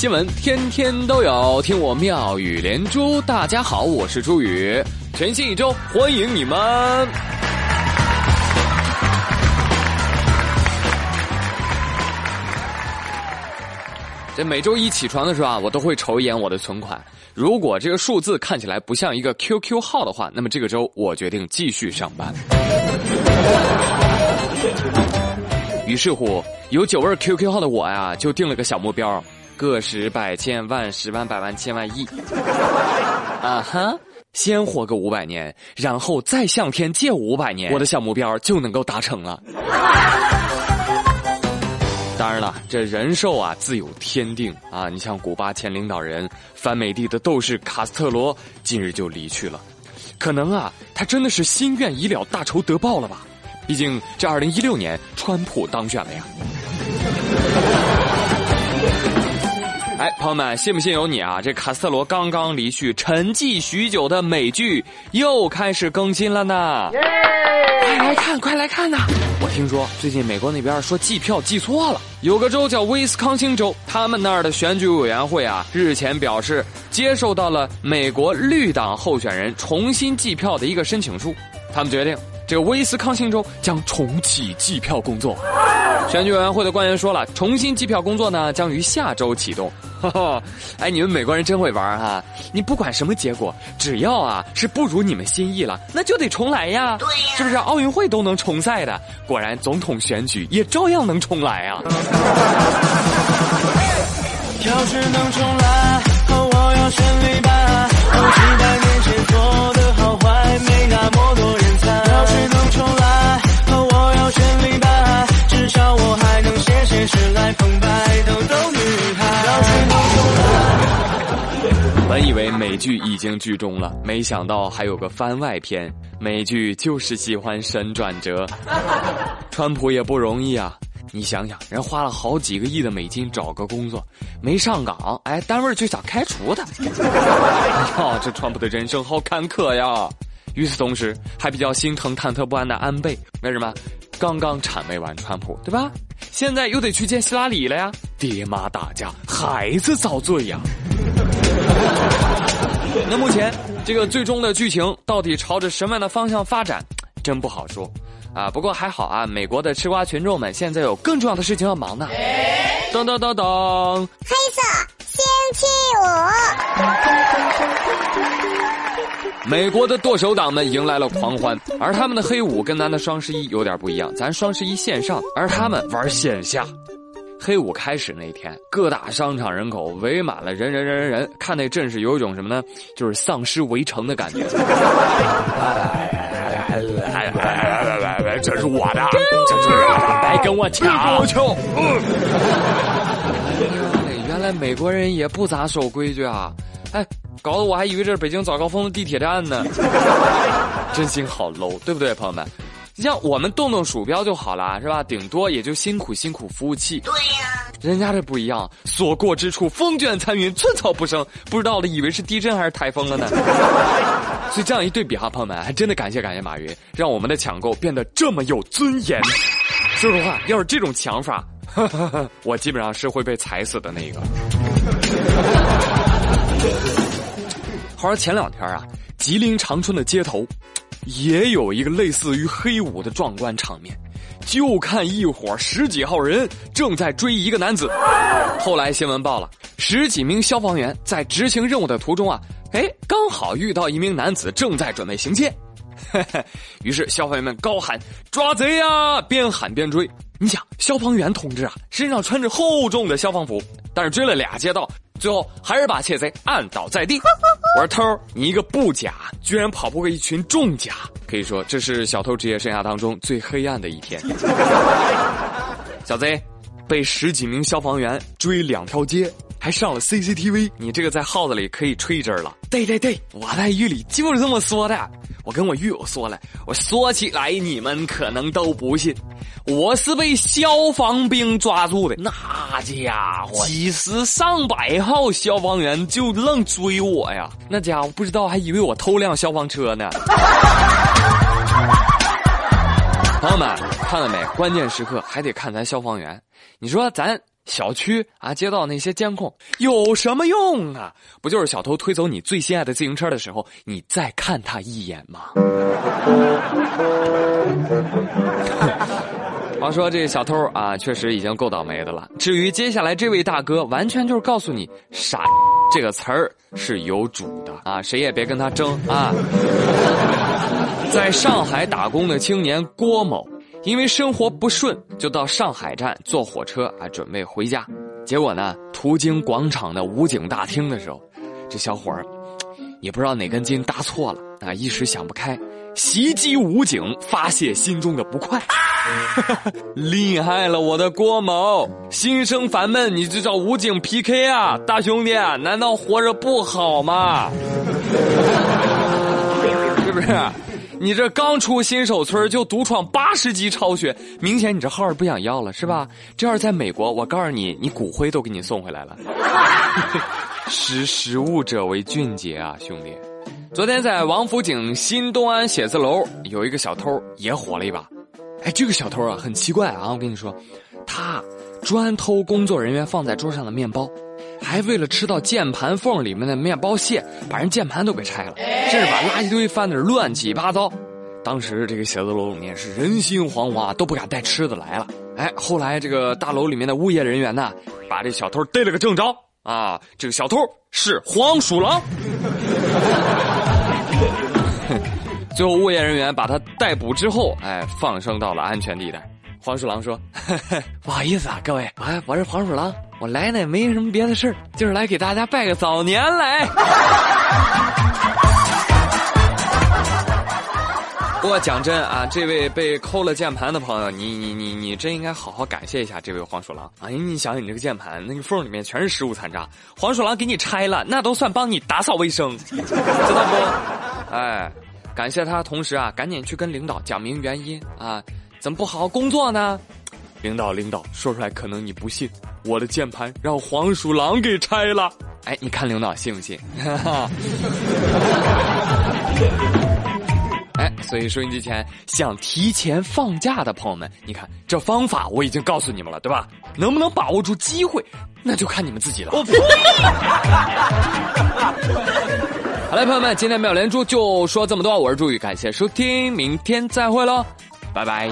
新闻天天都有，听我妙语连珠。大家好，我是朱宇，全新一周欢迎你们。这每周一起床的时候啊，我都会瞅一眼我的存款。如果这个数字看起来不像一个 QQ 号的话，那么这个周我决定继续上班。于是乎，有九位 QQ 号的我呀，就定了个小目标：个十百千万十万百万千万亿。啊哈，先活个五百年，然后再向天借五百年，我的小目标就能够达成了。当然了，这人寿啊自有天定啊！你像古巴前领导人、反美帝的斗士卡斯特罗，近日就离去了。可能啊，他真的是心愿已了，大仇得报了吧？毕竟这二零一六年，川普当选了呀。哎，朋友们，信不信由你啊！这卡斯特罗刚刚离去，沉寂许久的美剧又开始更新了呢。快来看，快来看呐！我听说最近美国那边说计票计错了，有个州叫威斯康星州，他们那儿的选举委员会啊，日前表示接受到了美国绿党候选人重新计票的一个申请书，他们决定。这个威斯康星州将重启计票工作，选举委员会的官员说了，重新计票工作呢将于下周启动。哈哈，哎，你们美国人真会玩哈！你不管什么结果，只要啊是不如你们心意了，那就得重来呀。对呀，是不是奥运会都能重赛的？果然，总统选举也照样能重来啊。要是能重来，我要选李白，几百年前做的美剧已经剧终了，没想到还有个番外篇。美剧就是喜欢神转折，川普也不容易啊！你想想，人花了好几个亿的美金找个工作，没上岗，哎，单位就想开除他。呀，这川普的人生好坎坷呀！与此同时，还比较心疼忐忑不安的安倍，为什么？刚刚谄媚完川普，对吧？现在又得去见希拉里了呀！爹妈打架，孩子遭罪呀！那目前这个最终的剧情到底朝着什么样的方向发展，真不好说啊。不过还好啊，美国的吃瓜群众们现在有更重要的事情要忙呢。噔噔噔噔，黑色星期五，美国的剁手党们迎来了狂欢，而他们的黑五跟咱的双十一有点不一样，咱双十一线上，而他们玩线下。黑五开始那天，各大商场人口围满了人人人人人，看那阵势有一种什么呢？就是丧尸围城的感觉。这是我的，这是别跟我抢！我抢！原来美国人也不咋守规矩啊！哎，搞得我还以为这是北京早高峰的地铁站呢。真心好 low，对不对，朋友们？你像我们动动鼠标就好了，是吧？顶多也就辛苦辛苦服务器。对呀，人家这不一样，所过之处风卷残云，寸草不生。不知道的以为是地震还是台风了呢。所以这样一对比哈，朋友们还真的感谢感谢马云，让我们的抢购变得这么有尊严。说实话，要是这种抢法，我基本上是会被踩死的那一个。话说前两天啊，吉林长春的街头。也有一个类似于黑五的壮观场面，就看一伙十几号人正在追一个男子。后来新闻报了，十几名消防员在执行任务的途中啊，哎，刚好遇到一名男子正在准备行窃，于是消防员们高喊抓贼呀，边喊边追。你想，消防员同志啊，身上穿着厚重的消防服，但是追了俩街道。最后还是把窃贼按倒在地。我说偷，你一个不假，居然跑不过一群重甲，可以说这是小偷职业生涯当中最黑暗的一天。小贼被十几名消防员追两条街，还上了 CCTV，你这个在号子里可以吹一阵了。对对对，我在狱里就是这么说的。我跟我狱友说了，我说起来你们可能都不信，我是被消防兵抓住的。那家伙几十上百号消防员就愣追我呀！那家伙不知道还以为我偷辆消防车呢。朋友们看了没？关键时刻还得看咱消防员。你说咱。小区啊、街道那些监控有什么用啊？不就是小偷推走你最心爱的自行车的时候，你再看他一眼吗？话说这小偷啊，确实已经够倒霉的了。至于接下来这位大哥，完全就是告诉你“傻”这个词儿是有主的啊，谁也别跟他争啊。在上海打工的青年郭某，因为生活不顺，就到上海站坐火车啊，准备回家。结果呢，途经广场的武警大厅的时候，这小伙儿也不知道哪根筋搭错了啊，一时想不开，袭击武警，发泄心中的不快。厉害了，我的郭某！心生烦闷，你就找武警 PK 啊，大兄弟，难道活着不好吗？是不是？你这刚出新手村就独闯八十级超雪，明显你这号不想要了是吧？这要是在美国，我告诉你，你骨灰都给你送回来了。识时务者为俊杰啊，兄弟！昨天在王府井新东安写字楼有一个小偷也火了一把。哎，这个小偷啊，很奇怪啊！我跟你说，他专偷工作人员放在桌上的面包，还为了吃到键盘缝里面的面包屑，把人键盘都给拆了，甚至把垃圾堆翻的乱七八糟。当时这个写字楼里面是人心惶惶，都不敢带吃的来了。哎，后来这个大楼里面的物业人员呢，把这小偷逮了个正着啊！这个小偷是黄鼠狼。最后，物业人员把他逮捕之后，哎，放生到了安全地带。黄鼠狼说：“ 不好意思啊，各位，我我是黄鼠狼，我来呢没什么别的事儿，就是来给大家拜个早年来。不过讲真啊，这位被抠了键盘的朋友，你你你你真应该好好感谢一下这位黄鼠狼哎！你想想，你这个键盘那个缝里面全是食物残渣，黄鼠狼给你拆了，那都算帮你打扫卫生，知道不？哎。感谢他，同时啊，赶紧去跟领导讲明原因啊，怎么不好好工作呢？领导，领导，说出来可能你不信，我的键盘让黄鼠狼给拆了。哎，你看领导信不信？哎，所以收音机前想提前放假的朋友们，你看这方法我已经告诉你们了，对吧？能不能把握住机会，那就看你们自己了。我呸！好了，朋友们，今天妙连珠就说这么多，我是朱宇，感谢收听，明天再会喽，拜拜。